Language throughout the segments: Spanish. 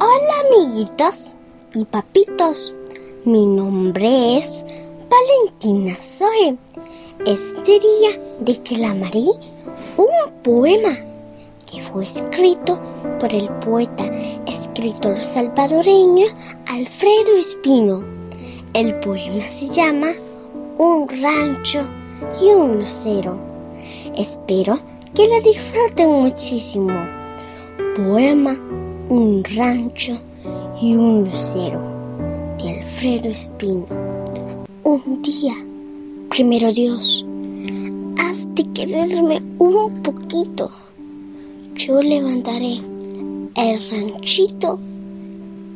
Hola amiguitos y papitos, mi nombre es Valentina Zoe. Este día declamaré un poema que fue escrito por el poeta, escritor salvadoreño Alfredo Espino. El poema se llama Un rancho y un lucero. Espero que lo disfruten muchísimo. Poema Un rancho y un lucero de Alfredo Espino. Un día, primero Dios, has de quererme un poquito. Yo levantaré el ranchito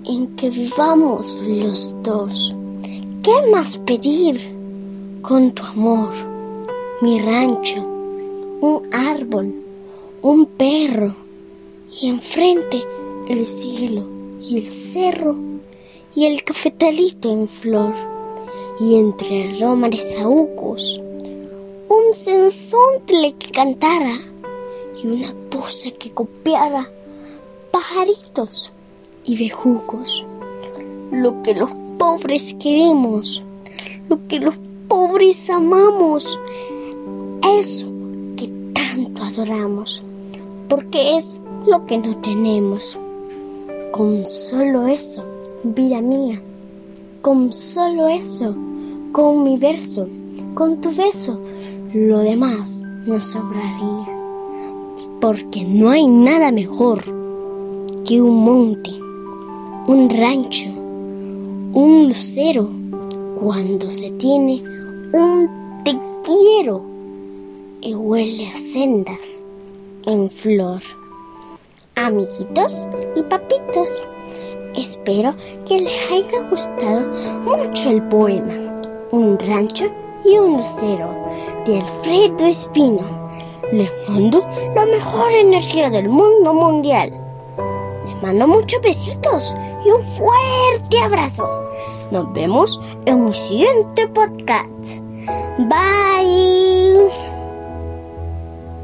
en que vivamos los dos. ¿Qué más pedir con tu amor? Mi rancho, un árbol, un perro y enfrente el cielo y el cerro y el cafetalito en flor y entre aroma de saúcos un sensontle que cantara y una poza que copiara pajaritos y bejucos. Lo que los pobres queremos, lo que los pobres amamos, eso que tanto adoramos, porque es lo que no tenemos. Con solo eso, vida mía, con solo eso, con mi verso, con tu beso, lo demás nos sobraría. Porque no hay nada mejor que un monte, un rancho, un lucero, cuando se tiene un te quiero y huele a sendas en flor. Amiguitos y papitos, espero que les haya gustado mucho el poema Un rancho y un lucero de Alfredo Espino. Les mando la mejor energía del mundo mundial. Les mando muchos besitos y un fuerte abrazo. Nos vemos en un siguiente podcast. Bye.